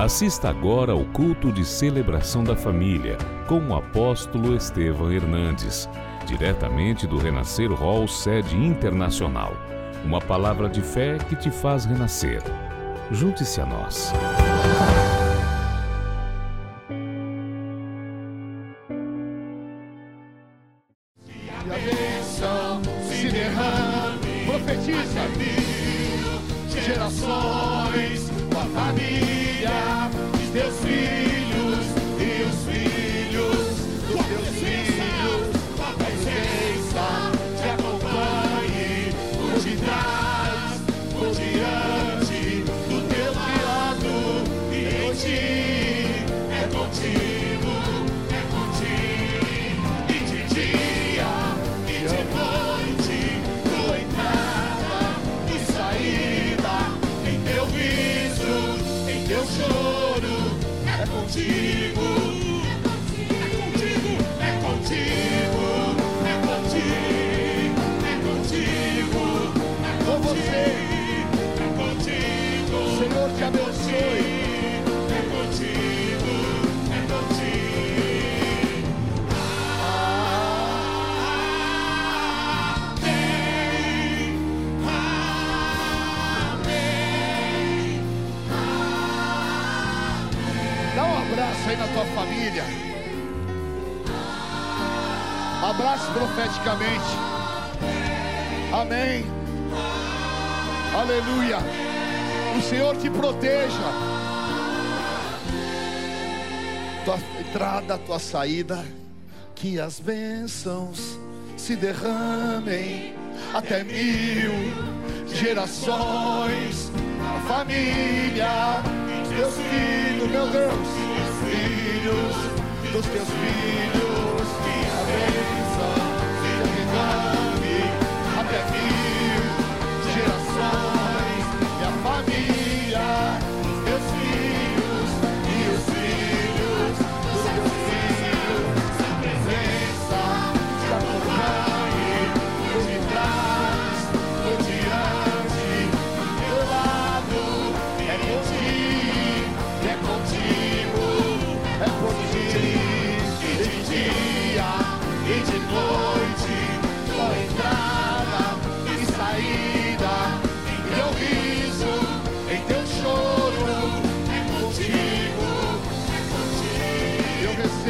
Assista agora ao culto de celebração da família com o apóstolo Estevam Hernandes, diretamente do Renascer Hall Sede Internacional. Uma palavra de fé que te faz renascer. Junte-se a nós. Abraço profeticamente. Amém. Aleluia. O Senhor te proteja. Tua entrada, tua saída. Que as bênçãos se derramem até mil gerações. A família, teus filhos, meu Deus, filhos dos teus filhos.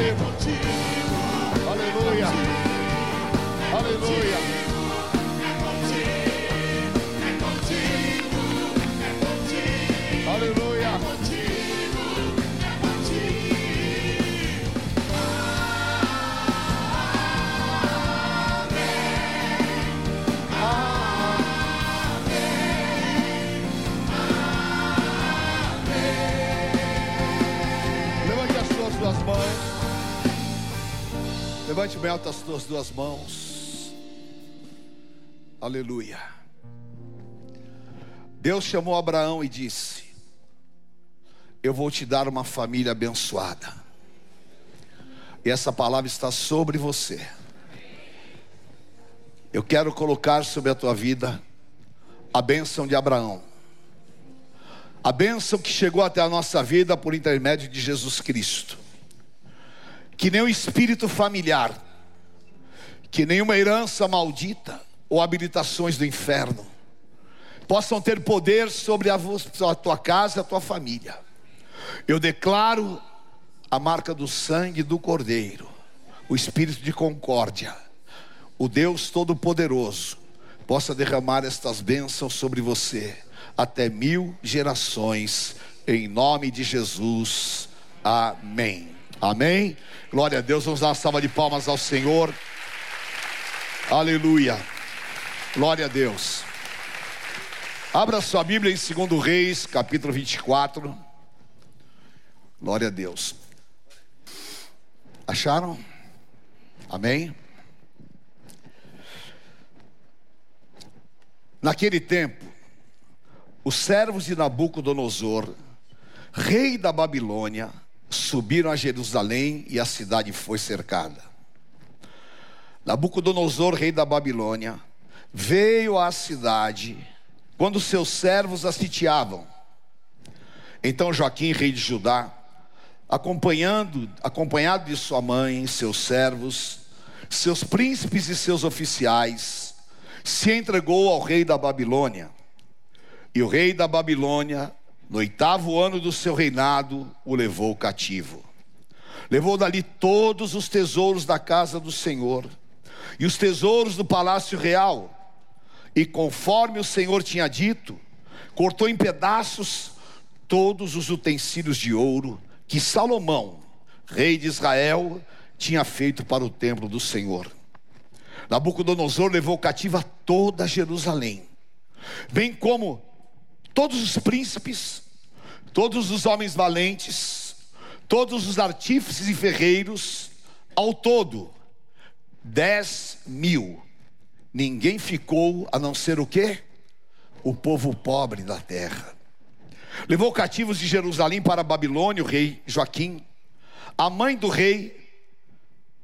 Contigo, aleluia, aleluia. Levante bem alto as suas duas mãos. Aleluia. Deus chamou Abraão e disse: Eu vou te dar uma família abençoada. E essa palavra está sobre você. Eu quero colocar sobre a tua vida a bênção de Abraão. A bênção que chegou até a nossa vida por intermédio de Jesus Cristo. Que nem o espírito familiar, que nenhuma herança maldita ou habilitações do inferno possam ter poder sobre a, a tua casa, a tua família. Eu declaro a marca do sangue do Cordeiro, o espírito de concórdia, o Deus Todo-Poderoso, possa derramar estas bênçãos sobre você até mil gerações, em nome de Jesus. Amém. Amém. Glória a Deus. Vamos dar uma salva de palmas ao Senhor. Aleluia. Glória a Deus. Abra sua Bíblia em 2 Reis, capítulo 24. Glória a Deus. Acharam? Amém? Naquele tempo, os servos de Nabucodonosor, rei da Babilônia, subiram a Jerusalém e a cidade foi cercada. Nabucodonosor, rei da Babilônia, veio à cidade quando seus servos a sitiavam. Então Joaquim, rei de Judá, acompanhando, acompanhado de sua mãe, seus servos, seus príncipes e seus oficiais, se entregou ao rei da Babilônia. E o rei da Babilônia, no oitavo ano do seu reinado, o levou cativo. Levou dali todos os tesouros da casa do Senhor e os tesouros do palácio real. E conforme o Senhor tinha dito, cortou em pedaços todos os utensílios de ouro que Salomão, rei de Israel, tinha feito para o templo do Senhor. Nabucodonosor levou cativa toda Jerusalém, bem como todos os príncipes, todos os homens valentes, todos os artífices e ferreiros, ao todo, dez mil. Ninguém ficou a não ser o quê? O povo pobre da terra. Levou cativos de Jerusalém para Babilônia o rei Joaquim, a mãe do rei,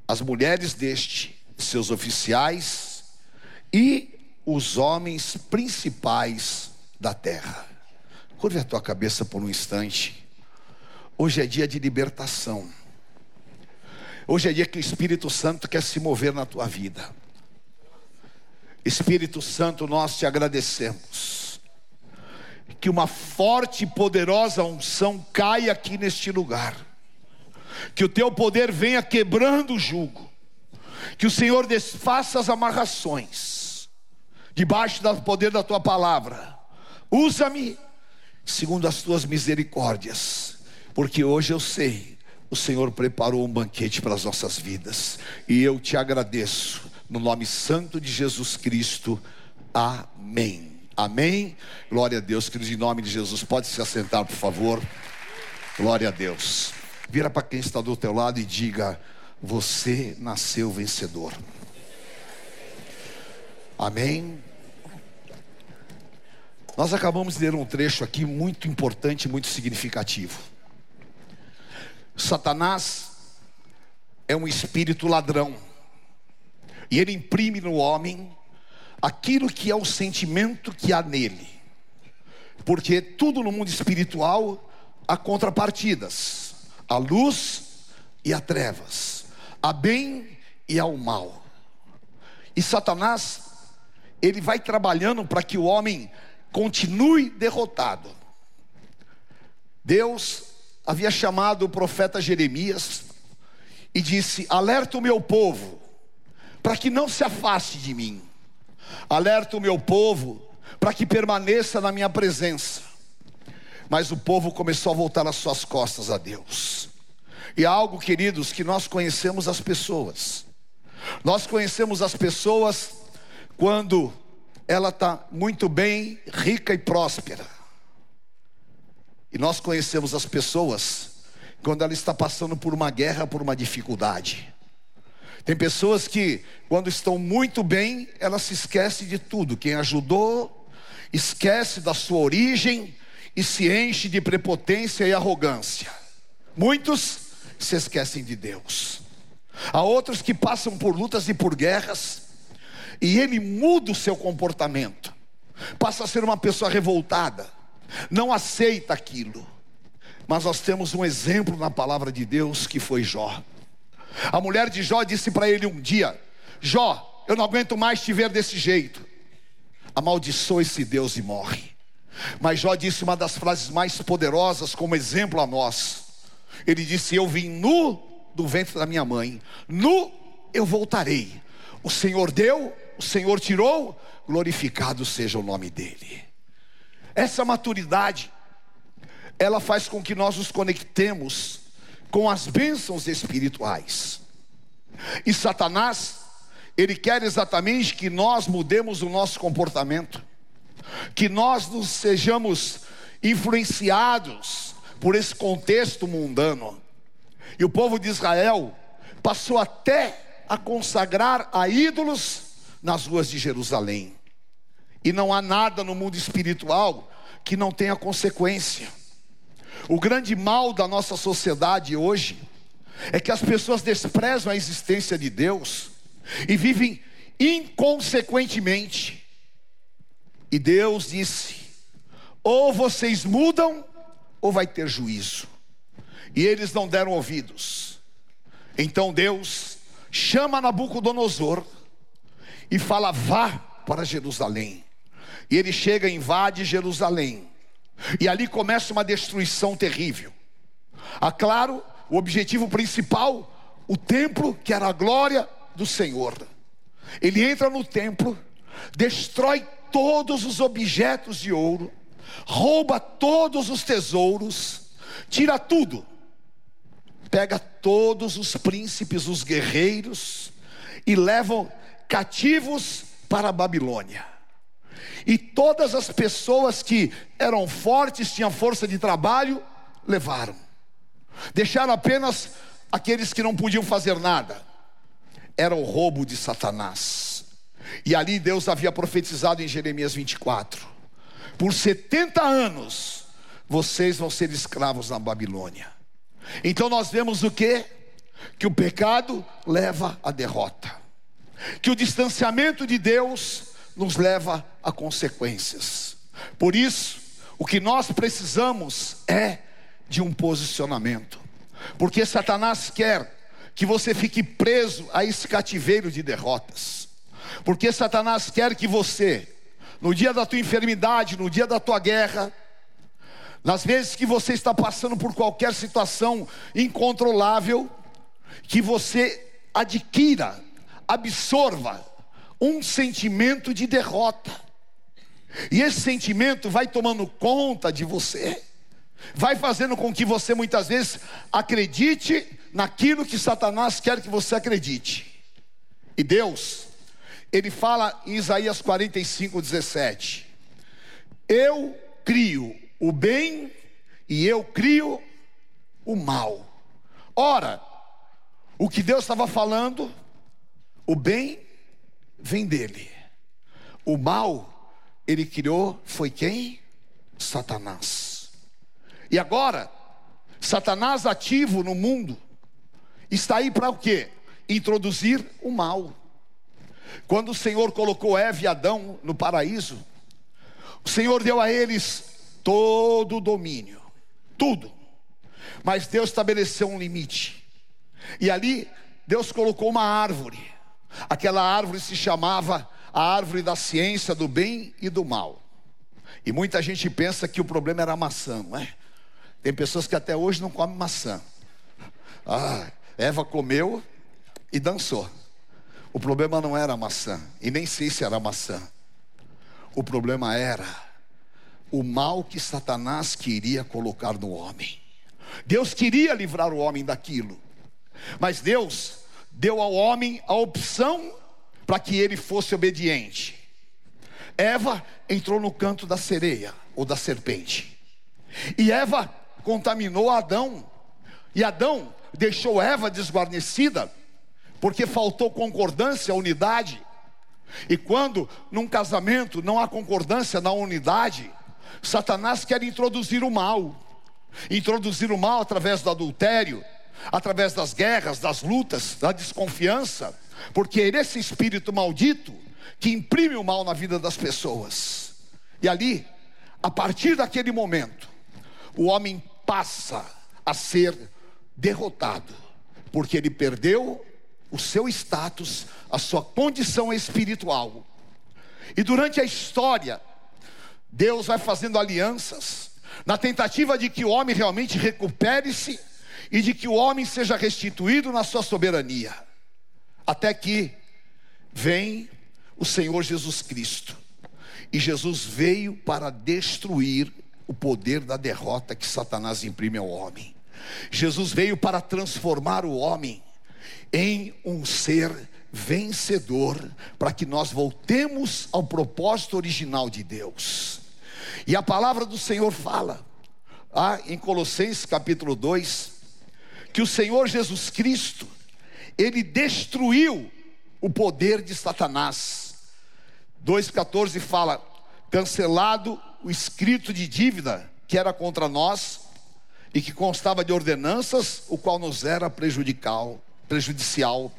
as mulheres deste, seus oficiais e os homens principais da terra. Curve a tua cabeça por um instante. Hoje é dia de libertação. Hoje é dia que o Espírito Santo quer se mover na tua vida. Espírito Santo, nós te agradecemos. Que uma forte e poderosa unção caia aqui neste lugar. Que o teu poder venha quebrando o jugo. Que o Senhor desfaça as amarrações. Debaixo do poder da tua palavra. Usa-me segundo as tuas misericórdias. Porque hoje eu sei o Senhor preparou um banquete para as nossas vidas. E eu te agradeço, no nome santo de Jesus Cristo. Amém. Amém. Glória a Deus, queridos, em nome de Jesus. Pode se assentar, por favor. Glória a Deus. Vira para quem está do teu lado e diga: Você nasceu vencedor. Amém. Nós acabamos de ler um trecho aqui muito importante, muito significativo. Satanás é um espírito ladrão. E ele imprime no homem aquilo que é o sentimento que há nele. Porque tudo no mundo espiritual há contrapartidas: a luz e a trevas, a bem e ao mal. E Satanás, ele vai trabalhando para que o homem continue derrotado. Deus havia chamado o profeta Jeremias e disse: Alerta o meu povo, para que não se afaste de mim. Alerta o meu povo, para que permaneça na minha presença. Mas o povo começou a voltar as suas costas a Deus. E há algo, queridos, que nós conhecemos as pessoas. Nós conhecemos as pessoas quando ela está muito bem, rica e próspera. E nós conhecemos as pessoas quando ela está passando por uma guerra, por uma dificuldade. Tem pessoas que, quando estão muito bem, ela se esquece de tudo. Quem ajudou, esquece da sua origem e se enche de prepotência e arrogância. Muitos se esquecem de Deus. Há outros que passam por lutas e por guerras, e ele muda o seu comportamento, passa a ser uma pessoa revoltada, não aceita aquilo. Mas nós temos um exemplo na palavra de Deus que foi Jó. A mulher de Jó disse para ele um dia: Jó, eu não aguento mais te ver desse jeito. Amaldiçoa esse Deus e morre. Mas Jó disse uma das frases mais poderosas como exemplo a nós. Ele disse: Eu vim nu do ventre da minha mãe, nu eu voltarei. O Senhor deu, o Senhor tirou, glorificado seja o nome dEle. Essa maturidade, ela faz com que nós nos conectemos com as bênçãos espirituais. E Satanás, ele quer exatamente que nós mudemos o nosso comportamento, que nós nos sejamos influenciados por esse contexto mundano. E o povo de Israel passou até a consagrar a ídolos nas ruas de Jerusalém. E não há nada no mundo espiritual que não tenha consequência. O grande mal da nossa sociedade hoje é que as pessoas desprezam a existência de Deus e vivem inconsequentemente. E Deus disse: ou vocês mudam, ou vai ter juízo? E eles não deram ouvidos. Então Deus chama Nabucodonosor e fala: vá para Jerusalém. E ele chega, invade Jerusalém. E ali começa uma destruição terrível. Ah, claro, o objetivo principal, o templo, que era a glória do Senhor. Ele entra no templo, destrói todos os objetos de ouro, rouba todos os tesouros, tira tudo, pega todos os príncipes, os guerreiros, e levam cativos para a Babilônia. E todas as pessoas que eram fortes, tinham força de trabalho, levaram. Deixaram apenas aqueles que não podiam fazer nada. Era o roubo de Satanás. E ali Deus havia profetizado em Jeremias 24: Por 70 anos vocês vão ser escravos na Babilônia. Então nós vemos o que? Que o pecado leva à derrota, que o distanciamento de Deus nos leva a consequências. Por isso, o que nós precisamos é de um posicionamento, porque Satanás quer que você fique preso a esse cativeiro de derrotas, porque Satanás quer que você, no dia da tua enfermidade, no dia da tua guerra, nas vezes que você está passando por qualquer situação incontrolável, que você adquira, absorva um sentimento de derrota. E esse sentimento vai tomando conta de você, vai fazendo com que você muitas vezes acredite naquilo que Satanás quer que você acredite. E Deus, Ele fala em Isaías 45, 17: Eu crio o bem e eu crio o mal. Ora, o que Deus estava falando, o bem vem dele. O mal ele criou foi quem? Satanás. E agora, Satanás ativo no mundo está aí para o quê? Introduzir o mal. Quando o Senhor colocou Eva e Adão no paraíso, o Senhor deu a eles todo o domínio, tudo. Mas Deus estabeleceu um limite. E ali Deus colocou uma árvore. Aquela árvore se chamava a árvore da ciência do bem e do mal. E muita gente pensa que o problema era a maçã, não é? Tem pessoas que até hoje não comem maçã. Ah, Eva comeu e dançou. O problema não era a maçã, e nem sei se era a maçã. O problema era o mal que Satanás queria colocar no homem. Deus queria livrar o homem daquilo, mas Deus deu ao homem a opção para que ele fosse obediente. Eva entrou no canto da sereia ou da serpente, e Eva contaminou Adão, e Adão deixou Eva desguarnecida, porque faltou concordância, unidade. E quando num casamento não há concordância na unidade, Satanás quer introduzir o mal, introduzir o mal através do adultério, através das guerras, das lutas, da desconfiança, porque é esse espírito maldito que imprime o mal na vida das pessoas. E ali, a partir daquele momento, o homem passa a ser derrotado, porque ele perdeu o seu status, a sua condição espiritual. E durante a história, Deus vai fazendo alianças, na tentativa de que o homem realmente recupere-se e de que o homem seja restituído na sua soberania. Até que vem o Senhor Jesus Cristo. E Jesus veio para destruir o poder da derrota que Satanás imprime ao homem. Jesus veio para transformar o homem em um ser vencedor, para que nós voltemos ao propósito original de Deus. E a palavra do Senhor fala, ah, em Colossenses capítulo 2, que o Senhor Jesus Cristo, ele destruiu o poder de Satanás. 2,14 fala: cancelado o escrito de dívida que era contra nós e que constava de ordenanças, o qual nos era prejudicial, prejudicial.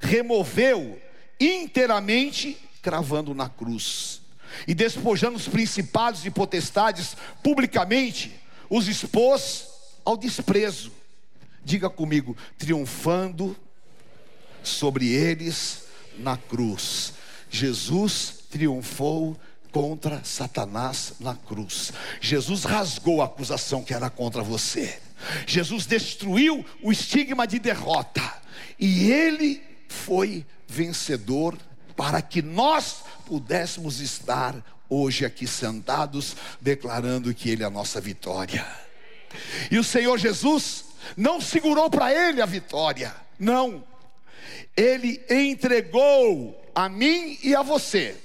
removeu inteiramente, cravando na cruz e despojando os principados e potestades publicamente os expôs ao desprezo. Diga comigo, triunfando sobre eles na cruz. Jesus triunfou contra Satanás na cruz. Jesus rasgou a acusação que era contra você. Jesus destruiu o estigma de derrota. E ele foi vencedor para que nós pudéssemos estar hoje aqui sentados, declarando que Ele é a nossa vitória. E o Senhor Jesus não segurou para Ele a vitória, não, Ele entregou a mim e a você.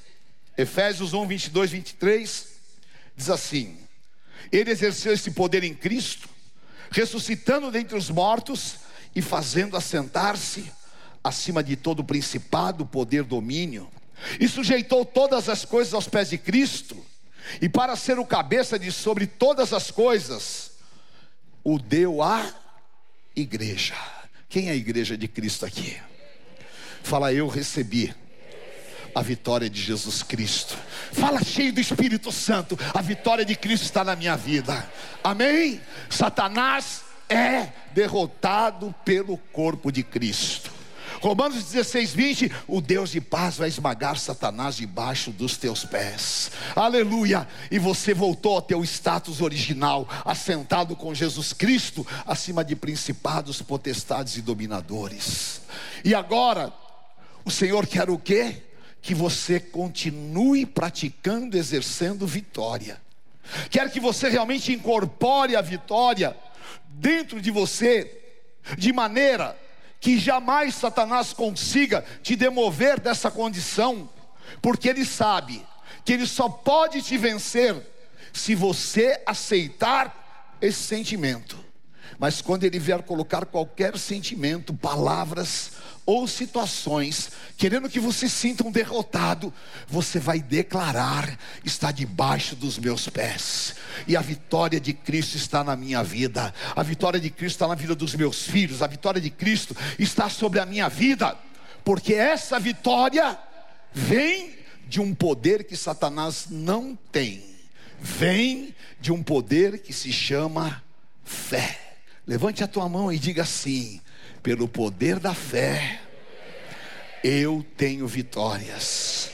Efésios 1, 22, 23 diz assim: Ele exerceu esse poder em Cristo, ressuscitando dentre os mortos e fazendo assentar-se acima de todo principado, poder, domínio. E sujeitou todas as coisas aos pés de Cristo, e para ser o cabeça de sobre todas as coisas, o deu à igreja. Quem é a igreja de Cristo aqui? Fala, eu recebi a vitória de Jesus Cristo. Fala cheio do Espírito Santo, a vitória de Cristo está na minha vida. Amém? Satanás é derrotado pelo corpo de Cristo. Romanos 16, 20: O Deus de paz vai esmagar Satanás debaixo dos teus pés. Aleluia! E você voltou ao teu status original, assentado com Jesus Cristo, acima de principados, potestades e dominadores. E agora, o Senhor quer o quê? Que você continue praticando, exercendo vitória. Quer que você realmente incorpore a vitória dentro de você, de maneira que jamais Satanás consiga te demover dessa condição, porque ele sabe que ele só pode te vencer se você aceitar esse sentimento. Mas quando ele vier colocar qualquer sentimento, palavras ou situações, querendo que você sinta um derrotado, você vai declarar: está debaixo dos meus pés, e a vitória de Cristo está na minha vida, a vitória de Cristo está na vida dos meus filhos, a vitória de Cristo está sobre a minha vida, porque essa vitória vem de um poder que Satanás não tem, vem de um poder que se chama fé. Levante a tua mão e diga assim: pelo poder da fé, eu tenho vitórias.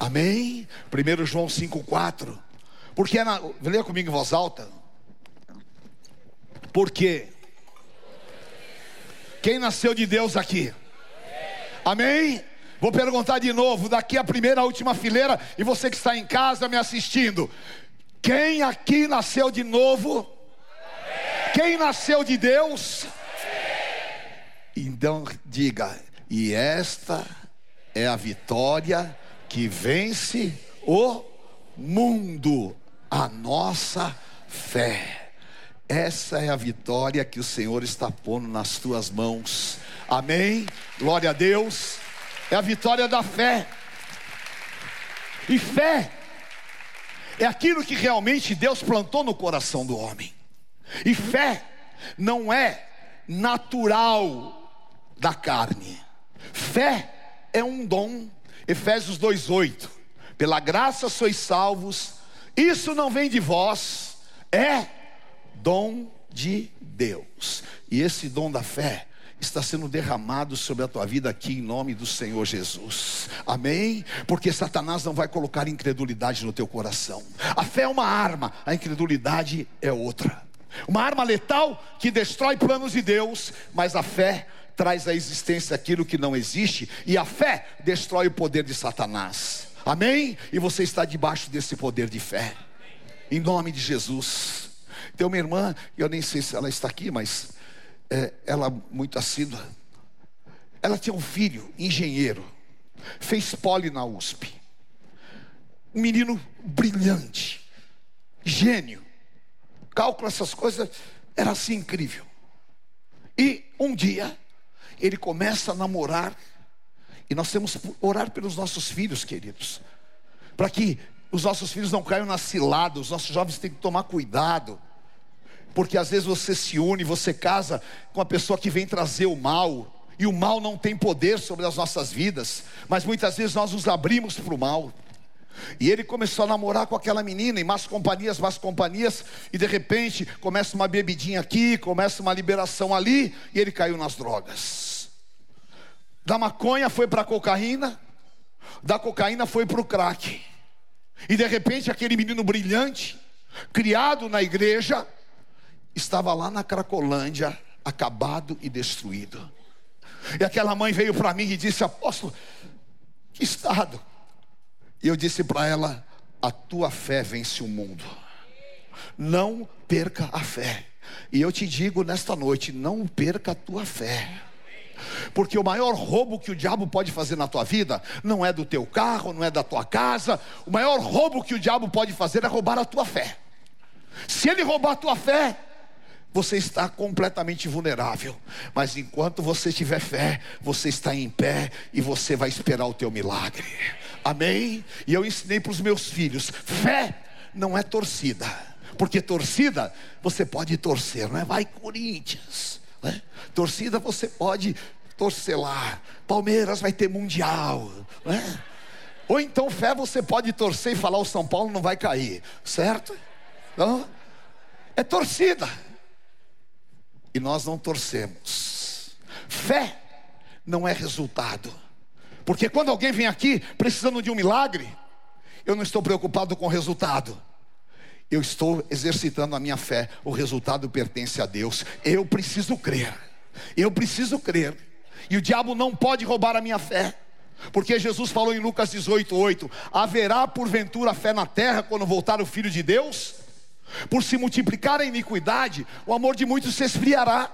Amém? 1 João 5,4. Porque é na, leia comigo em voz alta. Porque quem nasceu de Deus aqui? Amém? Vou perguntar de novo, daqui a primeira a última fileira, e você que está em casa me assistindo. Quem aqui nasceu de novo? Quem nasceu de Deus? Então diga, e esta é a vitória que vence o mundo, a nossa fé. Essa é a vitória que o Senhor está pondo nas tuas mãos. Amém? Glória a Deus. É a vitória da fé. E fé é aquilo que realmente Deus plantou no coração do homem. E fé não é natural da carne. Fé é um dom. Efésios 2:8. Pela graça sois salvos. Isso não vem de vós, é dom de Deus. E esse dom da fé está sendo derramado sobre a tua vida aqui em nome do Senhor Jesus. Amém? Porque Satanás não vai colocar incredulidade no teu coração. A fé é uma arma, a incredulidade é outra. Uma arma letal que destrói planos de Deus, mas a fé traz à existência aquilo que não existe, e a fé destrói o poder de Satanás. Amém? E você está debaixo desse poder de fé. Em nome de Jesus. Tem uma irmã, eu nem sei se ela está aqui, mas é, ela muito assídua. Ela tinha um filho, engenheiro, fez poli na USP. Um menino brilhante, gênio cálculo, essas coisas, era assim incrível. E um dia, ele começa a namorar, e nós temos que orar pelos nossos filhos, queridos, para que os nossos filhos não caiam na cilada, os nossos jovens têm que tomar cuidado, porque às vezes você se une, você casa com a pessoa que vem trazer o mal, e o mal não tem poder sobre as nossas vidas, mas muitas vezes nós nos abrimos para o mal. E ele começou a namorar com aquela menina, em más companhias, más companhias, e de repente começa uma bebidinha aqui, começa uma liberação ali, e ele caiu nas drogas. Da maconha foi para a cocaína, da cocaína foi para o crack. E de repente aquele menino brilhante, criado na igreja, estava lá na Cracolândia, acabado e destruído. E aquela mãe veio para mim e disse: Apóstolo, que estado. E eu disse para ela: A tua fé vence o mundo. Não perca a fé. E eu te digo nesta noite: não perca a tua fé. Porque o maior roubo que o diabo pode fazer na tua vida não é do teu carro, não é da tua casa. O maior roubo que o diabo pode fazer é roubar a tua fé. Se ele roubar a tua fé, você está completamente vulnerável. Mas enquanto você tiver fé, você está em pé e você vai esperar o teu milagre. Amém? E eu ensinei para os meus filhos: fé não é torcida. Porque torcida, você pode torcer, não é? Vai Corinthians. Né? Torcida você pode torcer lá. Palmeiras vai ter mundial. Né? Ou então fé você pode torcer e falar o São Paulo não vai cair. Certo? Não? É torcida e nós não torcemos. Fé não é resultado. Porque quando alguém vem aqui precisando de um milagre, eu não estou preocupado com o resultado. Eu estou exercitando a minha fé. O resultado pertence a Deus. Eu preciso crer. Eu preciso crer. E o diabo não pode roubar a minha fé. Porque Jesus falou em Lucas 18, 8: Haverá porventura fé na terra quando voltar o Filho de Deus? Por se multiplicar a iniquidade, o amor de muitos se esfriará.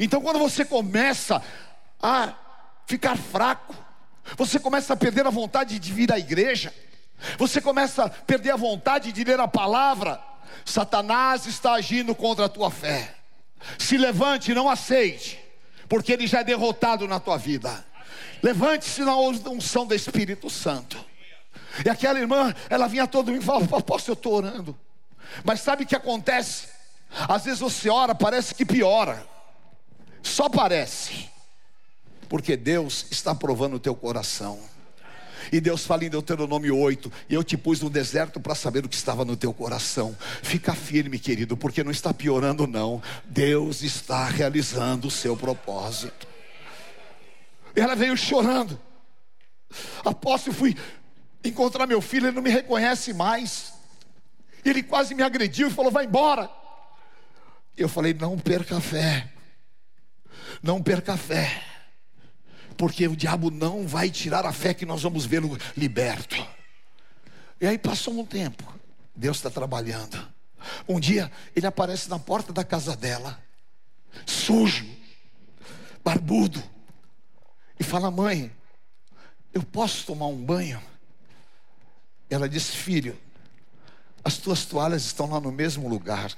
Então, quando você começa a ficar fraco, você começa a perder a vontade de vir à igreja, você começa a perder a vontade de ler a palavra, Satanás está agindo contra a tua fé. Se levante, não aceite, porque ele já é derrotado na tua vida. Levante-se na unção do Espírito Santo. E aquela irmã, ela vinha todo e falava: Apóstolo, eu estou orando. Mas sabe o que acontece? Às vezes você ora, parece que piora. Só parece. Porque Deus está provando o teu coração. E Deus fala em Deuteronômio 8: E eu te pus no deserto para saber o que estava no teu coração. Fica firme, querido, porque não está piorando, não. Deus está realizando o seu propósito. E ela veio chorando. Apóstolo, fui encontrar meu filho, ele não me reconhece mais. Ele quase me agrediu e falou: vai embora. Eu falei: não perca a fé. Não perca a fé. Porque o diabo não vai tirar a fé que nós vamos vê-lo liberto. E aí passou um tempo. Deus está trabalhando. Um dia ele aparece na porta da casa dela, sujo, barbudo, e fala: Mãe, eu posso tomar um banho? Ela disse: Filho, as tuas toalhas estão lá no mesmo lugar.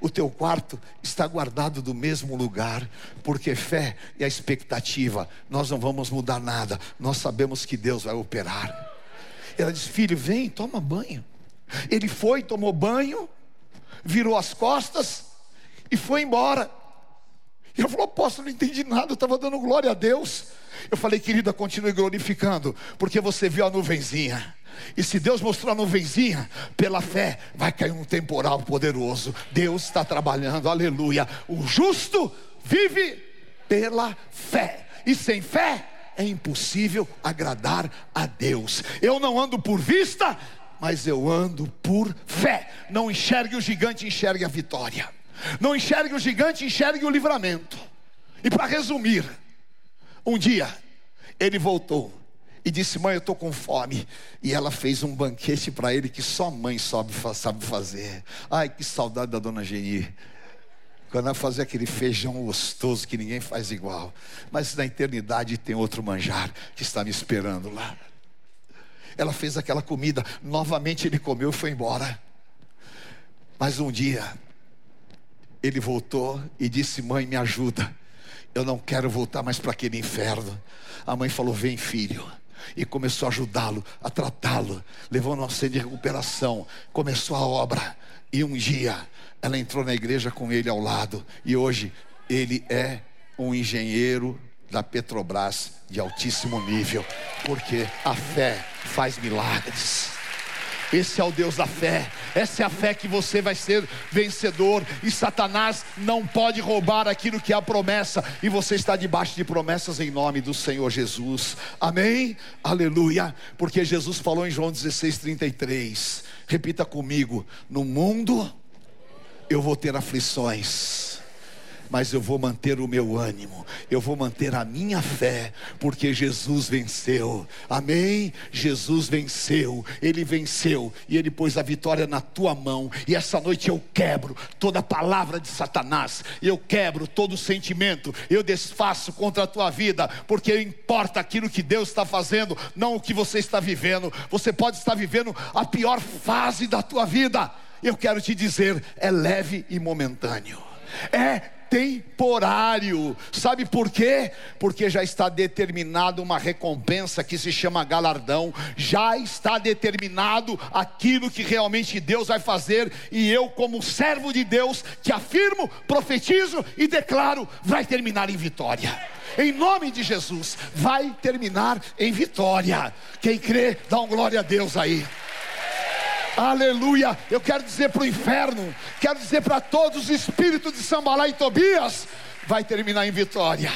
O teu quarto está guardado do mesmo lugar, porque fé e a expectativa, nós não vamos mudar nada, nós sabemos que Deus vai operar. Ela disse: Filho, vem, toma banho. Ele foi, tomou banho, virou as costas e foi embora. E eu falou: Apóstolo, não entendi nada, eu estava dando glória a Deus. Eu falei, querida, continue glorificando, porque você viu a nuvenzinha. E se Deus mostrou a nuvenzinha, pela fé vai cair um temporal poderoso. Deus está trabalhando, aleluia. O justo vive pela fé, e sem fé é impossível agradar a Deus. Eu não ando por vista, mas eu ando por fé. Não enxergue o gigante, enxergue a vitória. Não enxergue o gigante, enxergue o livramento. E para resumir, um dia ele voltou e disse: Mãe, eu estou com fome. E ela fez um banquete para ele que só mãe sabe, sabe fazer. Ai, que saudade da dona Geni. Quando ela fazia aquele feijão gostoso que ninguém faz igual. Mas na eternidade tem outro manjar que está me esperando lá. Ela fez aquela comida, novamente ele comeu e foi embora. Mas um dia, ele voltou e disse: Mãe, me ajuda. Eu não quero voltar mais para aquele inferno. A mãe falou: Vem, filho e começou a ajudá-lo, a tratá-lo, levou no centro de recuperação, começou a obra. E um dia ela entrou na igreja com ele ao lado, e hoje ele é um engenheiro da Petrobras de altíssimo nível, porque a fé faz milagres. Esse é o Deus da fé. Essa é a fé que você vai ser vencedor. E Satanás não pode roubar aquilo que é a promessa. E você está debaixo de promessas em nome do Senhor Jesus. Amém? Aleluia. Porque Jesus falou em João 16, 33. Repita comigo: No mundo eu vou ter aflições mas eu vou manter o meu ânimo, eu vou manter a minha fé, porque Jesus venceu. Amém? Jesus venceu, ele venceu e ele pôs a vitória na tua mão. E essa noite eu quebro toda palavra de Satanás, eu quebro todo sentimento, eu desfaço contra a tua vida, porque importa aquilo que Deus está fazendo, não o que você está vivendo. Você pode estar vivendo a pior fase da tua vida. Eu quero te dizer, é leve e momentâneo. É temporário. Sabe por quê? Porque já está determinado uma recompensa que se chama galardão, já está determinado aquilo que realmente Deus vai fazer, e eu, como servo de Deus, que afirmo, profetizo e declaro, vai terminar em vitória. Em nome de Jesus, vai terminar em vitória. Quem crê, dá um glória a Deus aí. Aleluia. Eu quero dizer para o inferno, quero dizer para todos os espíritos de Sambalá e Tobias, vai terminar em vitória.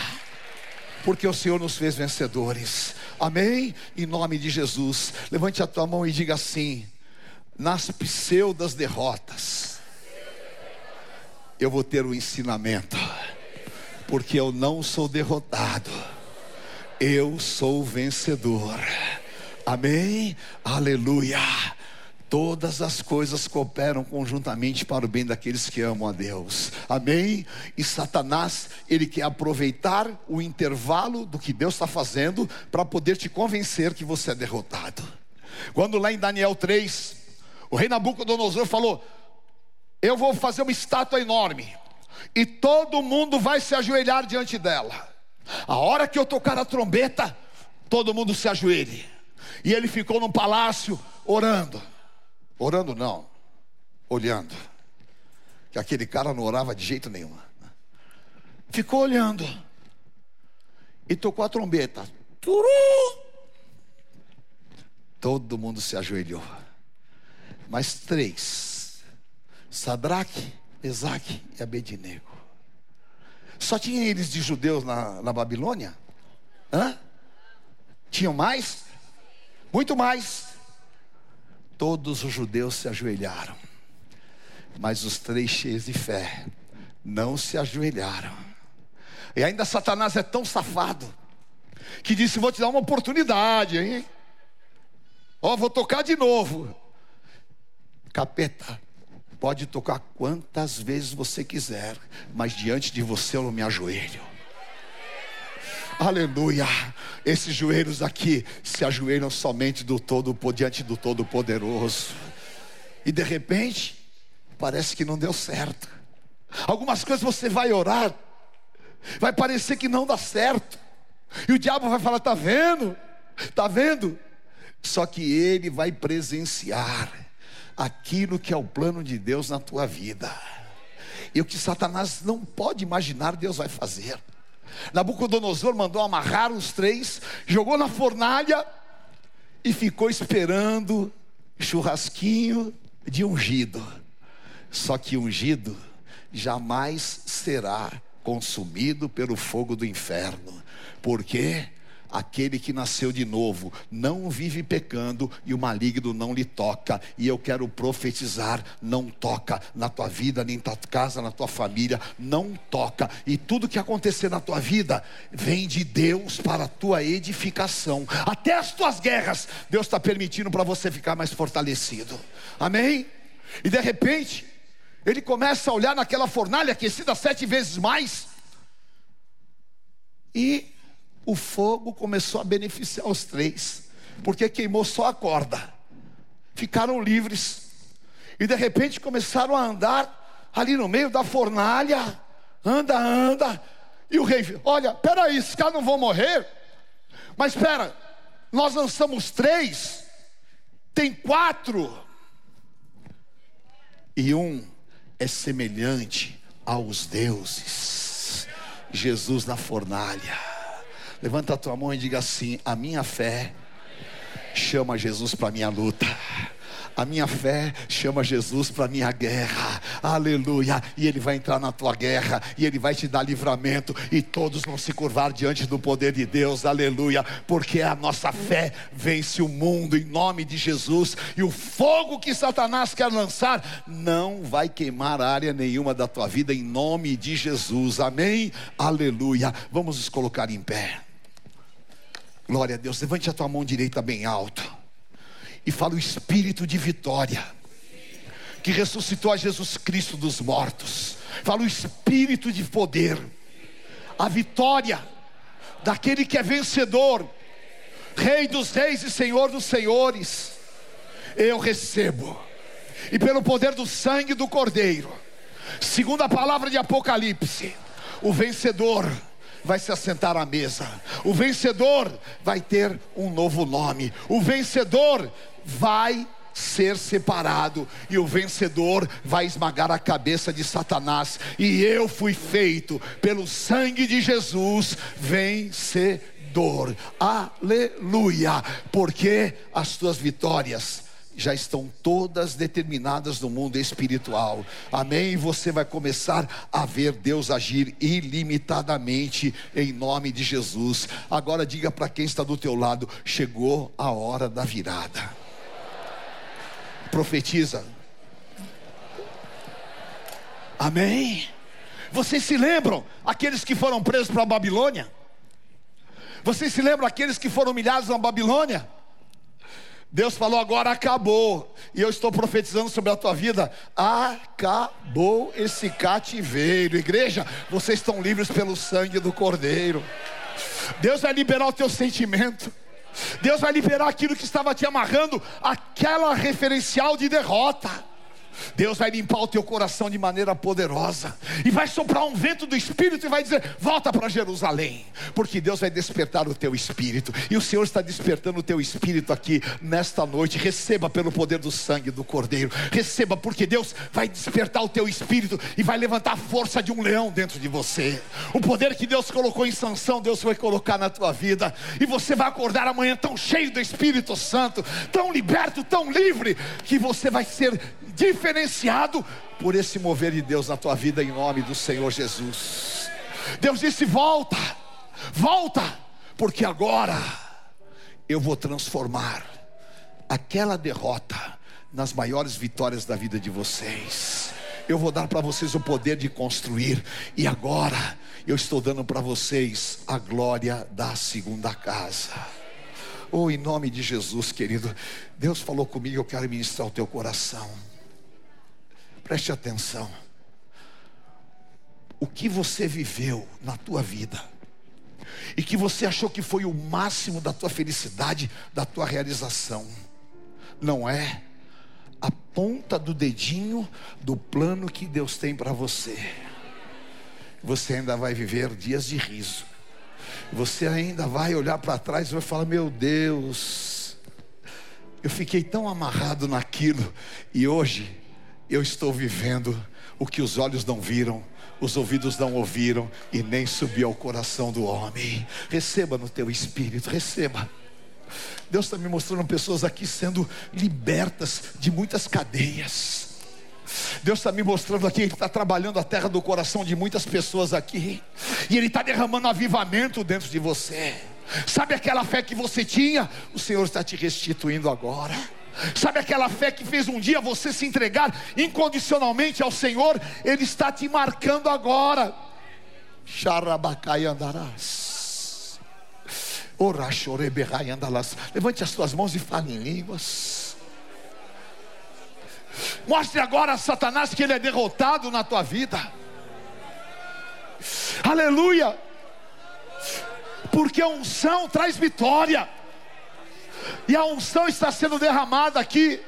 Porque o Senhor nos fez vencedores. Amém? Em nome de Jesus. Levante a tua mão e diga assim: nas pseudas derrotas, eu vou ter o um ensinamento, porque eu não sou derrotado, eu sou vencedor. Amém? Aleluia. Todas as coisas cooperam conjuntamente para o bem daqueles que amam a Deus. Amém? E Satanás, ele quer aproveitar o intervalo do que Deus está fazendo para poder te convencer que você é derrotado. Quando lá em Daniel 3, o rei Nabucodonosor falou: Eu vou fazer uma estátua enorme, e todo mundo vai se ajoelhar diante dela. A hora que eu tocar a trombeta, todo mundo se ajoelhe. E ele ficou no palácio orando. Orando não, olhando. Que aquele cara não orava de jeito nenhum. Ficou olhando. E tocou a trombeta. Turu! Todo mundo se ajoelhou. Mas três: Sadraque, Mesaque e Abednego. Só tinha eles de judeus na, na Babilônia? Hã? Tinham mais? Muito mais. Todos os judeus se ajoelharam, mas os três cheios de fé não se ajoelharam. E ainda Satanás é tão safado que disse: Vou te dar uma oportunidade, hein? Ó, vou tocar de novo. Capeta, pode tocar quantas vezes você quiser, mas diante de você eu não me ajoelho. Aleluia. Esses joelhos aqui se ajoelham somente do todo diante do todo poderoso. E de repente, parece que não deu certo. Algumas coisas você vai orar, vai parecer que não dá certo. E o diabo vai falar: "Tá vendo? Tá vendo?" Só que ele vai presenciar aquilo que é o plano de Deus na tua vida. E o que Satanás não pode imaginar, Deus vai fazer. Nabucodonosor mandou amarrar os três, jogou na fornalha e ficou esperando churrasquinho de ungido. Só que ungido jamais será consumido pelo fogo do inferno. Por quê? Aquele que nasceu de novo não vive pecando e o maligno não lhe toca. E eu quero profetizar: não toca na tua vida, nem na tua casa, na tua família, não toca. E tudo que acontecer na tua vida vem de Deus para a tua edificação. Até as tuas guerras, Deus está permitindo para você ficar mais fortalecido. Amém? E de repente, ele começa a olhar naquela fornalha aquecida sete vezes mais. E o fogo começou a beneficiar os três, porque queimou só a corda. Ficaram livres. E de repente começaram a andar ali no meio da fornalha. Anda, anda. E o rei, olha, peraí, esses caras não vão morrer. Mas espera, nós lançamos três, tem quatro. E um é semelhante aos deuses. Jesus na fornalha. Levanta a tua mão e diga assim: A minha fé chama Jesus para minha luta. A minha fé chama Jesus para a minha guerra. Aleluia. E ele vai entrar na tua guerra e ele vai te dar livramento e todos vão se curvar diante do poder de Deus. Aleluia. Porque a nossa fé vence o mundo em nome de Jesus e o fogo que Satanás quer lançar não vai queimar área nenhuma da tua vida em nome de Jesus. Amém. Aleluia. Vamos nos colocar em pé. Glória a Deus. Levante a tua mão direita bem alto e fala o espírito de vitória que ressuscitou a Jesus Cristo dos mortos. Fala o espírito de poder, a vitória daquele que é vencedor, Rei dos reis e Senhor dos senhores. Eu recebo. E pelo poder do sangue do Cordeiro, segundo a palavra de Apocalipse, o vencedor vai se assentar à mesa. O vencedor vai ter um novo nome. O vencedor vai ser separado e o vencedor vai esmagar a cabeça de Satanás. E eu fui feito pelo sangue de Jesus vencedor. Aleluia! Porque as tuas vitórias já estão todas determinadas no mundo espiritual. Amém? Você vai começar a ver Deus agir ilimitadamente em nome de Jesus. Agora diga para quem está do teu lado, chegou a hora da virada. Profetiza. Amém? Vocês se lembram aqueles que foram presos para a Babilônia? Vocês se lembram aqueles que foram humilhados na Babilônia? Deus falou agora acabou. E eu estou profetizando sobre a tua vida. Acabou esse cativeiro. Igreja, vocês estão livres pelo sangue do Cordeiro. Deus vai liberar o teu sentimento. Deus vai liberar aquilo que estava te amarrando, aquela referencial de derrota. Deus vai limpar o teu coração de maneira poderosa, e vai soprar um vento do Espírito e vai dizer: volta para Jerusalém, porque Deus vai despertar o teu espírito, e o Senhor está despertando o teu espírito aqui nesta noite. Receba pelo poder do sangue do Cordeiro, receba, porque Deus vai despertar o teu espírito e vai levantar a força de um leão dentro de você. O poder que Deus colocou em sanção, Deus vai colocar na tua vida, e você vai acordar amanhã tão cheio do Espírito Santo, tão liberto, tão livre, que você vai ser diferenciado por esse mover de Deus na tua vida em nome do Senhor Jesus. Deus disse: volta, volta, porque agora eu vou transformar aquela derrota nas maiores vitórias da vida de vocês. Eu vou dar para vocês o poder de construir, e agora eu estou dando para vocês a glória da segunda casa. Oh, em nome de Jesus, querido, Deus falou comigo, eu quero ministrar o teu coração. Preste atenção. O que você viveu na tua vida e que você achou que foi o máximo da tua felicidade, da tua realização, não é a ponta do dedinho do plano que Deus tem para você. Você ainda vai viver dias de riso. Você ainda vai olhar para trás e vai falar: Meu Deus, eu fiquei tão amarrado naquilo e hoje eu estou vivendo o que os olhos não viram, os ouvidos não ouviram e nem subiu ao coração do homem. Receba no teu espírito, receba. Deus está me mostrando pessoas aqui sendo libertas de muitas cadeias. Deus está me mostrando aqui, Ele está trabalhando a terra do coração de muitas pessoas aqui, e Ele está derramando avivamento dentro de você. Sabe aquela fé que você tinha? O Senhor está te restituindo agora. Sabe aquela fé que fez um dia você se entregar incondicionalmente ao Senhor? Ele está te marcando agora. Xarabacai andarás. andalas. Levante as tuas mãos e fale em línguas. Mostre agora a Satanás que ele é derrotado na tua vida. Aleluia. Porque a unção traz vitória. E a unção está sendo derramada aqui,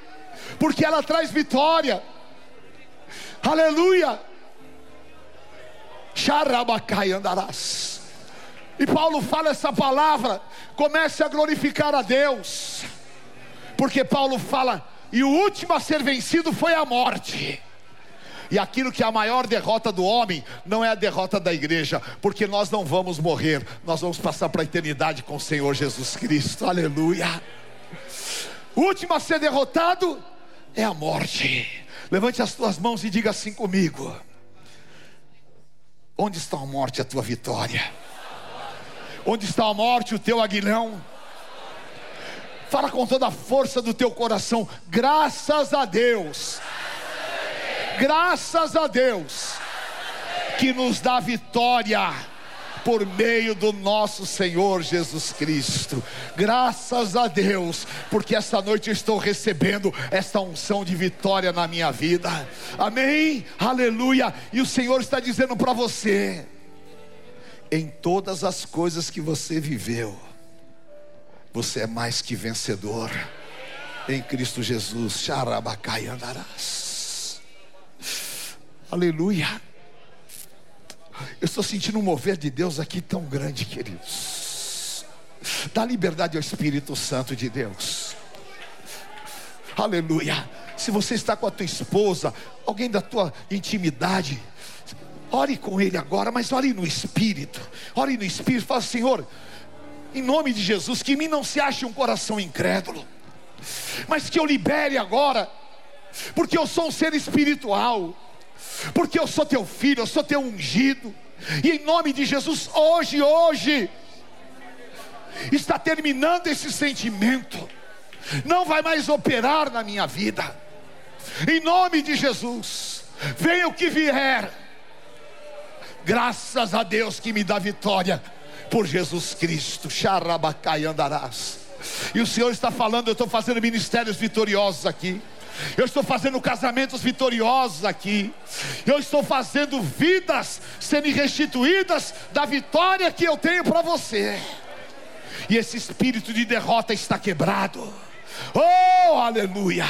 porque ela traz vitória. Aleluia. Xarabacai andarás. E Paulo fala essa palavra, comece a glorificar a Deus. Porque Paulo fala, e o último a ser vencido foi a morte. E aquilo que é a maior derrota do homem não é a derrota da igreja, porque nós não vamos morrer, nós vamos passar para a eternidade com o Senhor Jesus Cristo. Aleluia. O último a ser derrotado é a morte. Levante as tuas mãos e diga assim comigo: Onde está a morte, a tua vitória? Onde está a morte, o teu aguilhão? Fala com toda a força do teu coração, graças a Deus Graças a Deus que nos dá vitória por meio do nosso Senhor Jesus Cristo. Graças a Deus, porque essa noite eu estou recebendo esta unção de vitória na minha vida. Amém? Aleluia. E o Senhor está dizendo para você: em todas as coisas que você viveu, você é mais que vencedor. Em Cristo Jesus, Xarabacai andarás. Aleluia. Eu estou sentindo um mover de Deus aqui tão grande, queridos. Dá liberdade ao Espírito Santo de Deus. Aleluia. Se você está com a tua esposa, alguém da tua intimidade, ore com ele agora, mas ore no Espírito. Ore no Espírito. Fala, Senhor, em nome de Jesus, que em mim não se ache um coração incrédulo, mas que eu libere agora, porque eu sou um ser espiritual. Porque eu sou teu filho, eu sou teu ungido, e em nome de Jesus, hoje, hoje, está terminando esse sentimento, não vai mais operar na minha vida, em nome de Jesus, venha o que vier, graças a Deus que me dá vitória, por Jesus Cristo, Xarabacai andarás. E o Senhor está falando, eu estou fazendo ministérios vitoriosos aqui. Eu estou fazendo casamentos vitoriosos aqui. Eu estou fazendo vidas sendo restituídas da vitória que eu tenho para você. E esse espírito de derrota está quebrado. Oh, aleluia!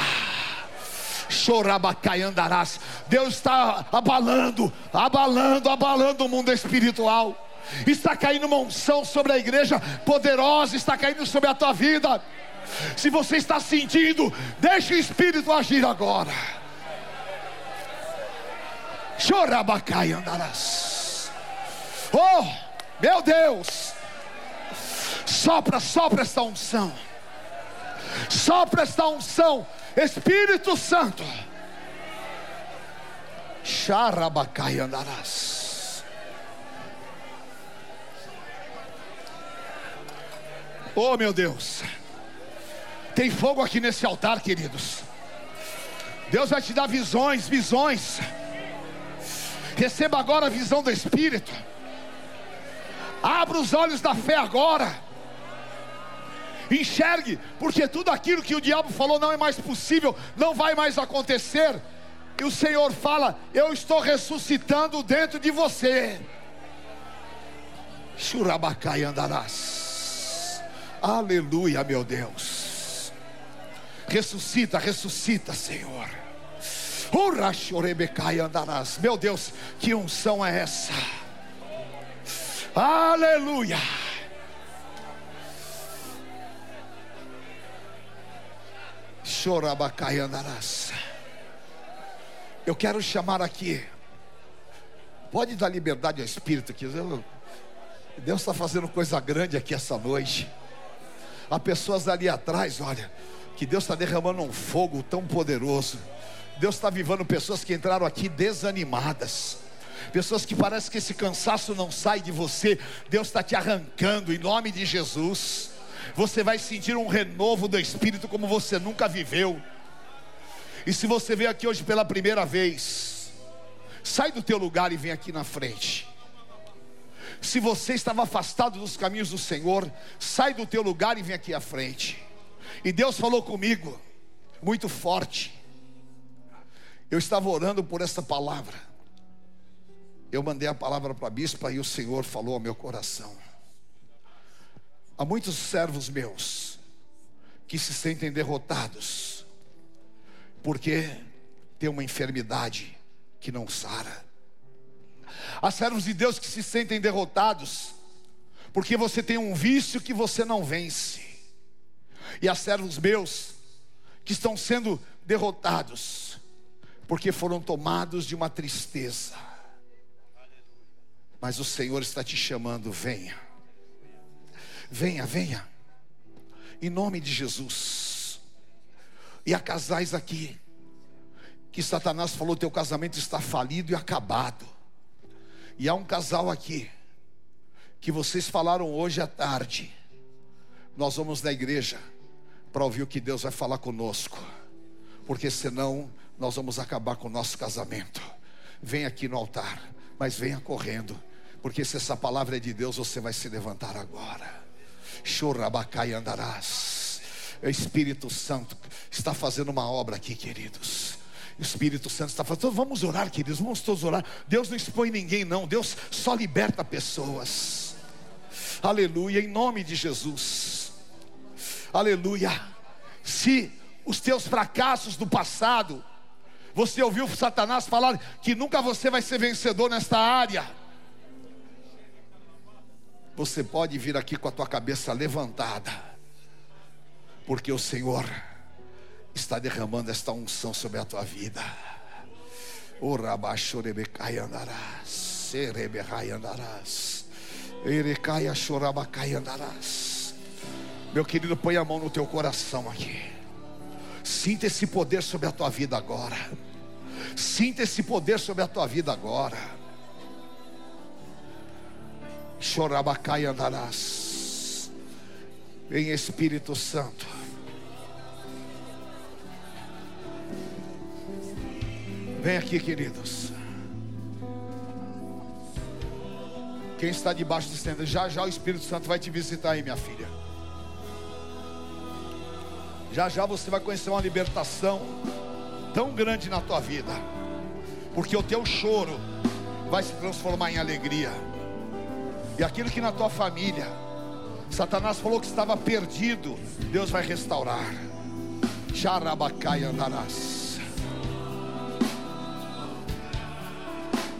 Chorabacai andarás. Deus está abalando, abalando, abalando o mundo espiritual. Está caindo uma unção sobre a igreja poderosa, está caindo sobre a tua vida. Se você está sentindo, deixe o Espírito agir agora. Chorabacai andarás. Oh, meu Deus. Sopra, sopra esta unção. Sopra esta unção. Espírito Santo. Charabacai andarás. Oh meu Deus. Tem fogo aqui nesse altar, queridos. Deus vai te dar visões, visões. Receba agora a visão do Espírito. Abra os olhos da fé agora. Enxergue, porque tudo aquilo que o diabo falou não é mais possível, não vai mais acontecer. E o Senhor fala: Eu estou ressuscitando dentro de você. Churabacai andarás. Aleluia, meu Deus. Ressuscita, ressuscita, Senhor. andarás. Meu Deus, que unção é essa? Aleluia. Chorabacai andarás. Eu quero chamar aqui. Pode dar liberdade ao Espírito aqui. Deus está fazendo coisa grande aqui essa noite. Há pessoas ali atrás, olha que Deus está derramando um fogo tão poderoso. Deus está vivando pessoas que entraram aqui desanimadas. Pessoas que parece que esse cansaço não sai de você. Deus está te arrancando em nome de Jesus. Você vai sentir um renovo do Espírito como você nunca viveu. E se você veio aqui hoje pela primeira vez, sai do teu lugar e vem aqui na frente. Se você estava afastado dos caminhos do Senhor, sai do teu lugar e vem aqui à frente. E Deus falou comigo, muito forte. Eu estava orando por essa palavra. Eu mandei a palavra para a bispa e o Senhor falou ao meu coração. Há muitos servos meus que se sentem derrotados, porque tem uma enfermidade que não sara. Há servos de Deus que se sentem derrotados, porque você tem um vício que você não vence e a servos meus que estão sendo derrotados, porque foram tomados de uma tristeza. Mas o Senhor está te chamando, venha. Venha, venha. Em nome de Jesus. E há casais aqui que Satanás falou: teu casamento está falido e acabado. E há um casal aqui que vocês falaram hoje à tarde. Nós vamos na igreja para ouvir o que Deus vai falar conosco, porque senão nós vamos acabar com o nosso casamento. Vem aqui no altar, mas venha correndo, porque se essa palavra é de Deus, você vai se levantar agora. Chorabacai andarás. O Espírito Santo está fazendo uma obra aqui, queridos. O Espírito Santo está falando, vamos orar, queridos, vamos todos orar. Deus não expõe ninguém, não. Deus só liberta pessoas. Aleluia, em nome de Jesus. Aleluia. Se os teus fracassos do passado, você ouviu Satanás falar que nunca você vai ser vencedor nesta área. Você pode vir aqui com a tua cabeça levantada, porque o Senhor está derramando esta unção sobre a tua vida. O rabachorebecai andarás, andarás, andarás. Meu querido, põe a mão no teu coração aqui. Sinta esse poder sobre a tua vida agora. Sinta esse poder sobre a tua vida agora. Chorabacai andarás. Em Espírito Santo. Vem aqui, queridos. Quem está debaixo do estenda, já já o Espírito Santo vai te visitar aí, minha filha. Já já você vai conhecer uma libertação tão grande na tua vida, porque o teu choro vai se transformar em alegria, e aquilo que na tua família, Satanás falou que estava perdido, Deus vai restaurar. Xarabacai andarás.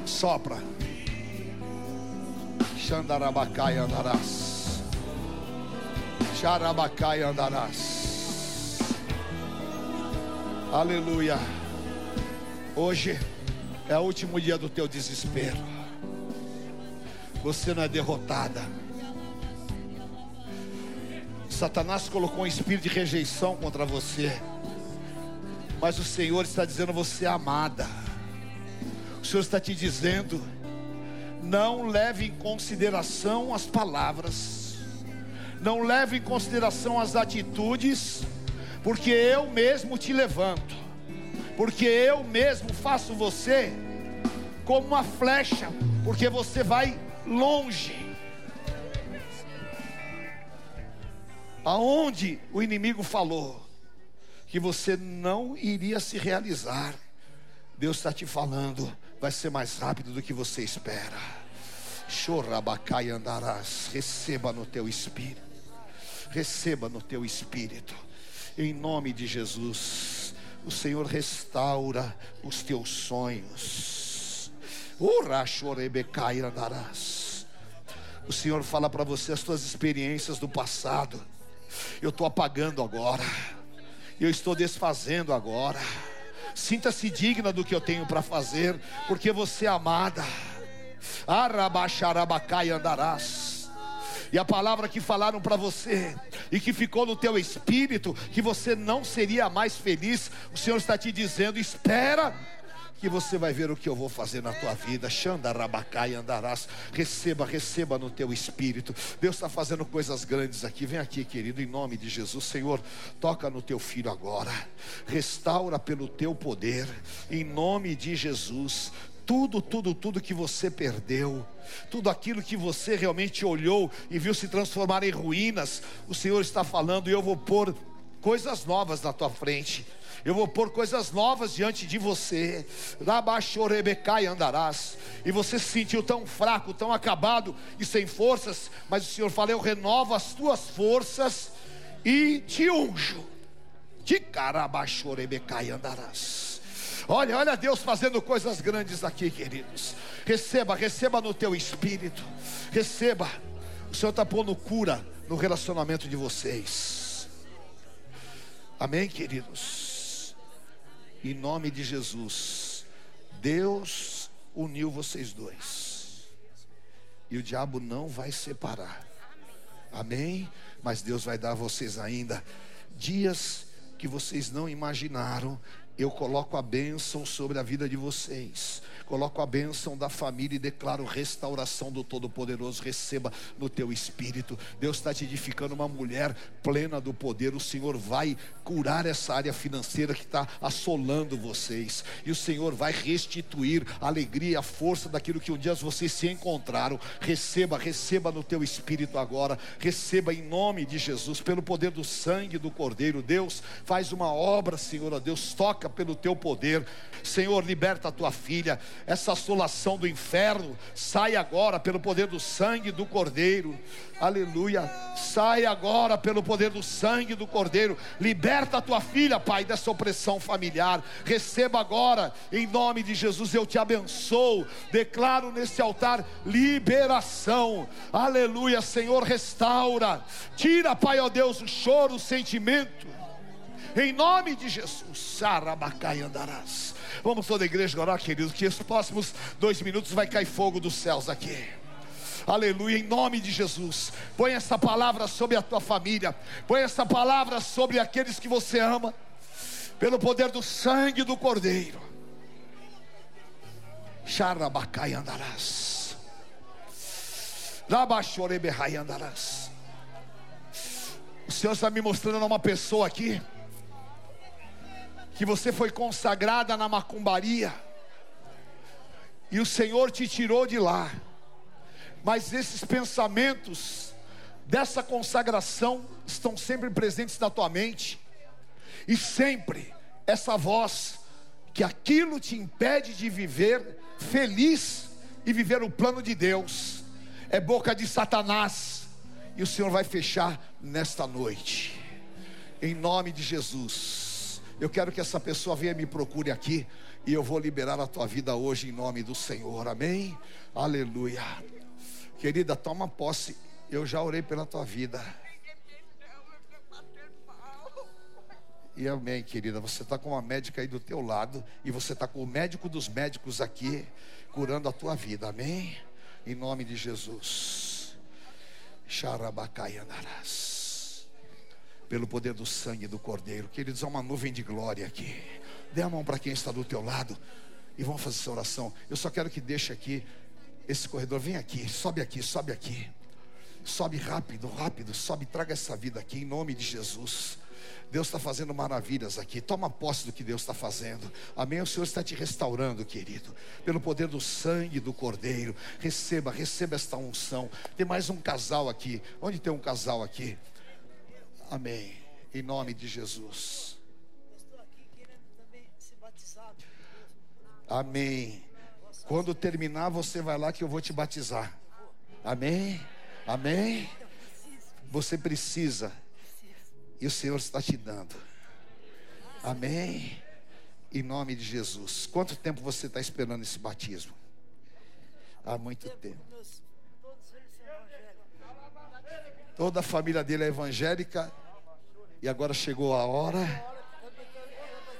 Sopra. Xandarabacai andarás. Xarabacai andarás. Aleluia. Hoje é o último dia do teu desespero. Você não é derrotada. Satanás colocou um espírito de rejeição contra você. Mas o Senhor está dizendo: você é amada. O Senhor está te dizendo: não leve em consideração as palavras, não leve em consideração as atitudes, porque eu mesmo te levanto, porque eu mesmo faço você como uma flecha, porque você vai longe. Aonde o inimigo falou que você não iria se realizar, Deus está te falando, vai ser mais rápido do que você espera. Chorabacai andarás, receba no teu espírito, receba no teu espírito, em nome de Jesus. O Senhor restaura os teus sonhos. O Senhor fala para você as tuas experiências do passado. Eu estou apagando agora. Eu estou desfazendo agora. Sinta-se digna do que eu tenho para fazer, porque você é amada. Arabaxarabacai andarás. E a palavra que falaram para você e que ficou no teu espírito, que você não seria mais feliz, o Senhor está te dizendo: espera que você vai ver o que eu vou fazer na tua vida. Xandarabacai andarás. Receba, receba no teu espírito. Deus está fazendo coisas grandes aqui. Vem aqui, querido, em nome de Jesus. Senhor, toca no teu filho agora. Restaura pelo teu poder. Em nome de Jesus tudo, tudo, tudo que você perdeu, tudo aquilo que você realmente olhou e viu se transformar em ruínas, o Senhor está falando e eu vou pôr coisas novas na tua frente. Eu vou pôr coisas novas diante de você. Rabachorebecai andarás. E você se sentiu tão fraco, tão acabado e sem forças. Mas o Senhor fala: Eu renovo as tuas forças e te unjo. De carabachorebecai andarás. Olha, olha Deus fazendo coisas grandes aqui, queridos. Receba, receba no teu espírito. Receba. O Senhor está pondo cura no relacionamento de vocês. Amém, queridos? Em nome de Jesus. Deus uniu vocês dois. E o diabo não vai separar. Amém? Mas Deus vai dar a vocês ainda dias que vocês não imaginaram eu coloco a bênção sobre a vida de vocês, coloco a bênção da família e declaro restauração do Todo-Poderoso. Receba no teu espírito. Deus está te edificando uma mulher plena do poder. O Senhor vai curar essa área financeira que está assolando vocês, e o Senhor vai restituir a alegria a força daquilo que um dia vocês se encontraram. Receba, receba no teu espírito agora, receba em nome de Jesus, pelo poder do sangue do Cordeiro. Deus faz uma obra, Senhor, ó Deus, toca pelo teu poder. Senhor, liberta a tua filha. Essa assolação do inferno sai agora pelo poder do sangue do Cordeiro. Aleluia. Sai agora pelo poder do sangue do Cordeiro. Liberta a tua filha, Pai, dessa opressão familiar. Receba agora, em nome de Jesus, eu te abençoo. Declaro nesse altar liberação. Aleluia, Senhor, restaura. Tira, Pai, ó Deus, o choro, o sentimento em nome de Jesus. Sarabacai andarás. Vamos toda a igreja orar, queridos, que esses próximos dois minutos vai cair fogo dos céus aqui. Aleluia, em nome de Jesus. Põe essa palavra sobre a tua família. Põe essa palavra sobre aqueles que você ama. Pelo poder do sangue do Cordeiro. Xarabacai andarás. Rabachorebehai andarás. O Senhor está me mostrando uma pessoa aqui que você foi consagrada na macumbaria, e o Senhor te tirou de lá, mas esses pensamentos dessa consagração estão sempre presentes na tua mente, e sempre essa voz que aquilo te impede de viver feliz e viver o plano de Deus, é boca de Satanás, e o Senhor vai fechar nesta noite, em nome de Jesus. Eu quero que essa pessoa venha me procure aqui e eu vou liberar a tua vida hoje em nome do Senhor. Amém? Aleluia. Querida, toma posse. Eu já orei pela tua vida. E amém, querida. Você está com uma médica aí do teu lado e você está com o médico dos médicos aqui curando a tua vida. Amém? Em nome de Jesus. Xarabacai andarás pelo poder do sangue do Cordeiro. Queridos, há uma nuvem de glória aqui. Dê a mão para quem está do teu lado e vamos fazer essa oração. Eu só quero que deixe aqui esse corredor. Vem aqui, sobe aqui, sobe aqui. Sobe rápido, rápido, sobe, traga essa vida aqui em nome de Jesus. Deus está fazendo maravilhas aqui. Toma posse do que Deus está fazendo. Amém. O Senhor está te restaurando, querido. Pelo poder do sangue do Cordeiro. Receba, receba esta unção. Tem mais um casal aqui. Onde tem um casal aqui? Amém. Em nome de Jesus. Amém. Quando terminar, você vai lá que eu vou te batizar. Amém. Amém. Você precisa. E o Senhor está te dando. Amém. Em nome de Jesus. Quanto tempo você está esperando esse batismo? Há muito tempo. Toda a família dele é evangélica e agora chegou a hora.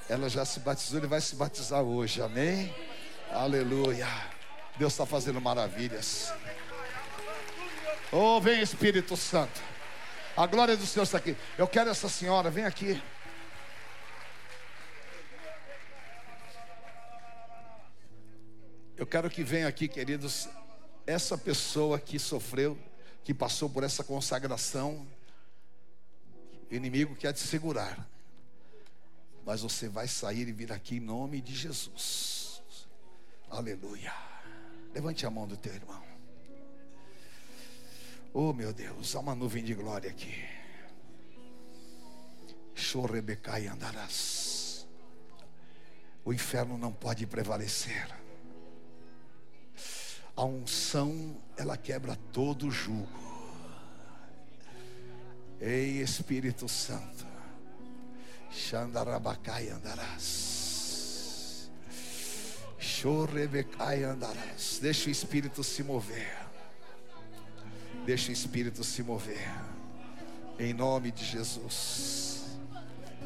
Ela já se batizou, ele vai se batizar hoje, amém? Aleluia. Deus está fazendo maravilhas. Oh, vem Espírito Santo. A glória do Senhor está aqui. Eu quero essa senhora, vem aqui. Eu quero que venha aqui, queridos, essa pessoa que sofreu, que passou por essa consagração. O inimigo quer te segurar. Mas você vai sair e vir aqui em nome de Jesus. Aleluia. Levante a mão do teu irmão. Oh meu Deus, há uma nuvem de glória aqui. Chorrebecai andarás. O inferno não pode prevalecer. A unção, ela quebra todo o jugo. Ei Espírito Santo, Xandarabacai andarás, Chorebecai andarás. Deixa o Espírito se mover, deixa o Espírito se mover, em nome de Jesus,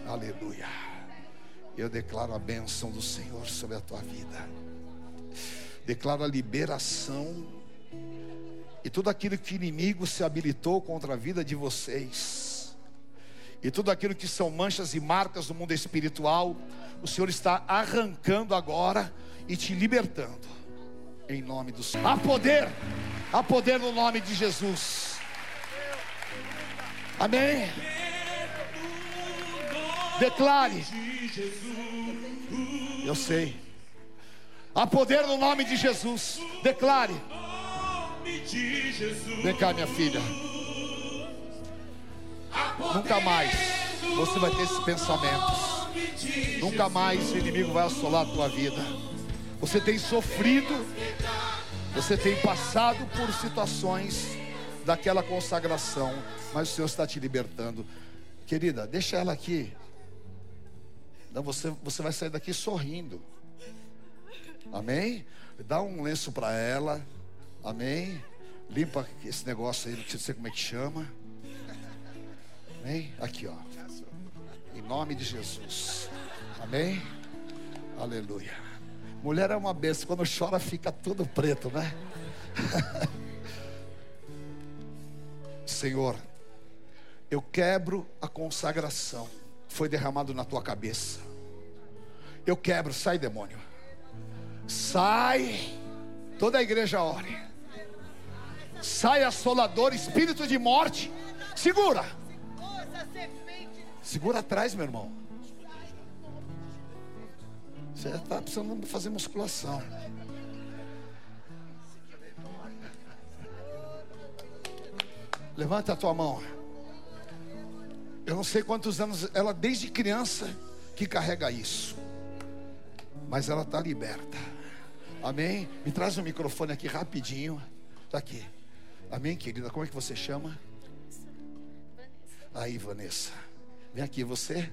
aleluia. Eu declaro a bênção do Senhor sobre a tua vida. Declaro a liberação e tudo aquilo que inimigo se habilitou contra a vida de vocês. E tudo aquilo que são manchas e marcas do mundo espiritual, o Senhor está arrancando agora e te libertando. Em nome do Senhor. Há poder, há poder no nome de Jesus. Amém. Declare. Eu sei. Há poder no nome de Jesus. Declare. Vem cá, minha filha. Nunca mais você vai ter esses pensamentos. Nunca mais o inimigo vai assolar a tua vida. Você tem sofrido, você tem passado por situações daquela consagração, mas o Senhor está te libertando. Querida, deixa ela aqui. Não, você, você vai sair daqui sorrindo. Amém? Dá um lenço para ela. Amém? Limpa esse negócio aí, não sei como é que chama. Amém? Aqui, ó. Em nome de Jesus. Amém? Aleluia. Mulher é uma bênção. Quando chora, fica tudo preto, né? Senhor, eu quebro a consagração. Foi derramado na tua cabeça. Eu quebro, sai demônio. Sai. Toda a igreja ore. Sai assolador, espírito de morte. Segura. Segura atrás, meu irmão. Você está precisando fazer musculação. Levanta a tua mão. Eu não sei quantos anos, ela desde criança que carrega isso. Mas ela está liberta. Amém? Me traz o um microfone aqui rapidinho. Está aqui. Amém, querida? Como é que você chama? Aí, Vanessa. Vem aqui, você?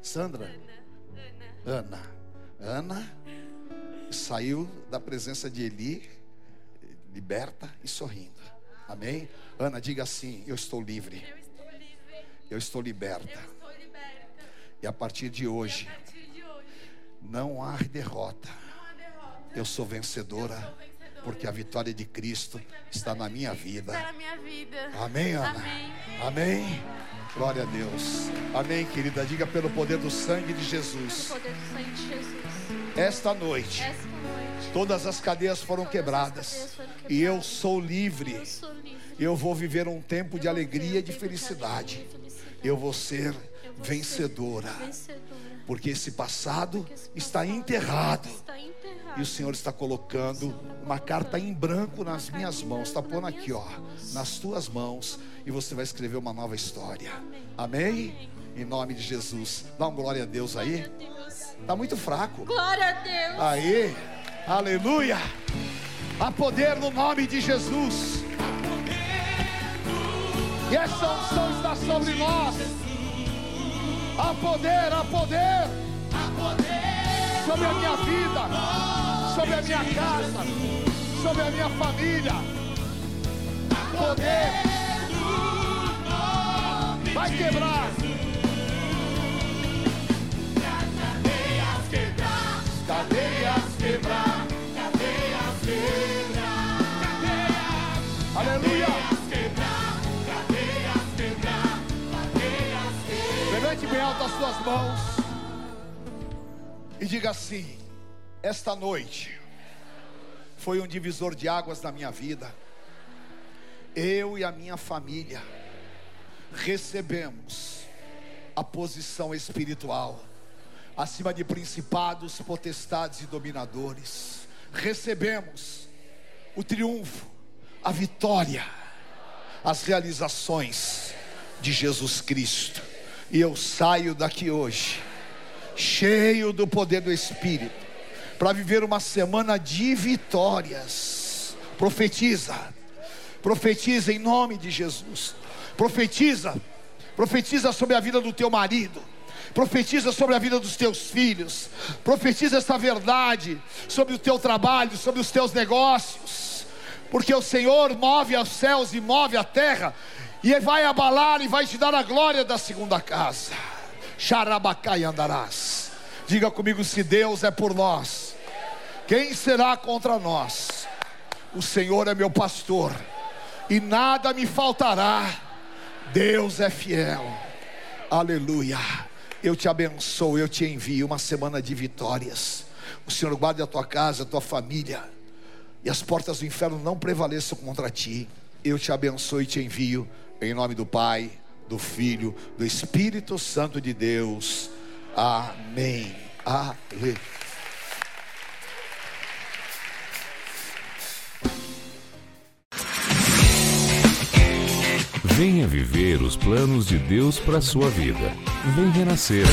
Sandra? Ana. Ana. Ana saiu da presença de Eli, liberta e sorrindo. Amém? Ana, diga assim: Eu estou livre. Eu estou livre. Eu estou liberta. Eu estou liberta. E a partir de hoje, A partir de hoje, não há derrota. Eu sou vencedora, porque a vitória de Cristo está na minha Está vida. na minha vida. Amém, Ana? Amém. Amém. Glória a Deus. Amém, querida. Diga pelo poder do sangue de Pelo Jesus. poder do sangue de Jesus. Esta noite, Esta noite. todas as cadeias foram Todas as quebradas. cadeias foram E eu sou livre. Eu sou livre. Eu vou viver um tempo de alegria e de felicidade. Eu vou ser vencedora. Porque esse passado está enterrado. E o Senhor está colocando uma carta em branco nas minhas mãos. Está pondo aqui, ó, nas tuas mãos. E você vai escrever uma nova história. Amém? Em nome de Jesus. Dá um glória a Deus aí. Está muito fraco. Glória a Deus. Aí, aleluia. Há poder no nome de Jesus. E essa unção está sobre nós. Há poder, há poder. Sobre a minha vida, sobre a minha casa, sobre a minha família. Poder. Vai quebrar. Cadeias quebrar. Aleluia. Levante bem alto as suas mãos e diga assim: Esta noite foi um divisor de águas na minha vida. Eu e a minha família recebemos a posição espiritual acima de principados, potestades e dominadores. Recebemos o triunfo, a vitória, as realizações de Jesus Cristo. E eu saio daqui hoje, cheio do poder do Espírito, para viver uma semana de vitórias. Profetiza, profetiza em nome de Jesus. Profetiza, profetiza sobre a vida do teu marido. Profetiza sobre a vida dos teus filhos. Profetiza essa verdade sobre o teu trabalho, sobre os teus negócios. Porque o Senhor move os céus e move a terra, e vai abalar e vai te dar a glória da segunda casa. Xarabacai andarás. Diga comigo: se Deus é por nós, quem será contra nós? O Senhor é meu pastor, e nada me faltará. Deus é fiel. Aleluia. Eu te abençoo, eu te envio uma semana de vitórias. O Senhor guarde a tua casa, a tua família, e as portas do inferno não prevaleçam contra ti. Eu te abençoo e te envio, em nome do Pai, do Filho, do Espírito Santo de Deus. Amém. Aleluia. Venha viver os planos de Deus para sua vida. Vem renascer.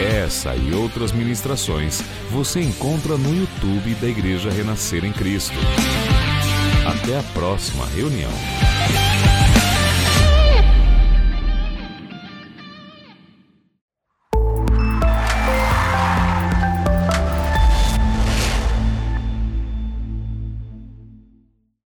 Essa e outras ministrações você encontra no YouTube da Igreja Renascer em Cristo. Até a próxima reunião.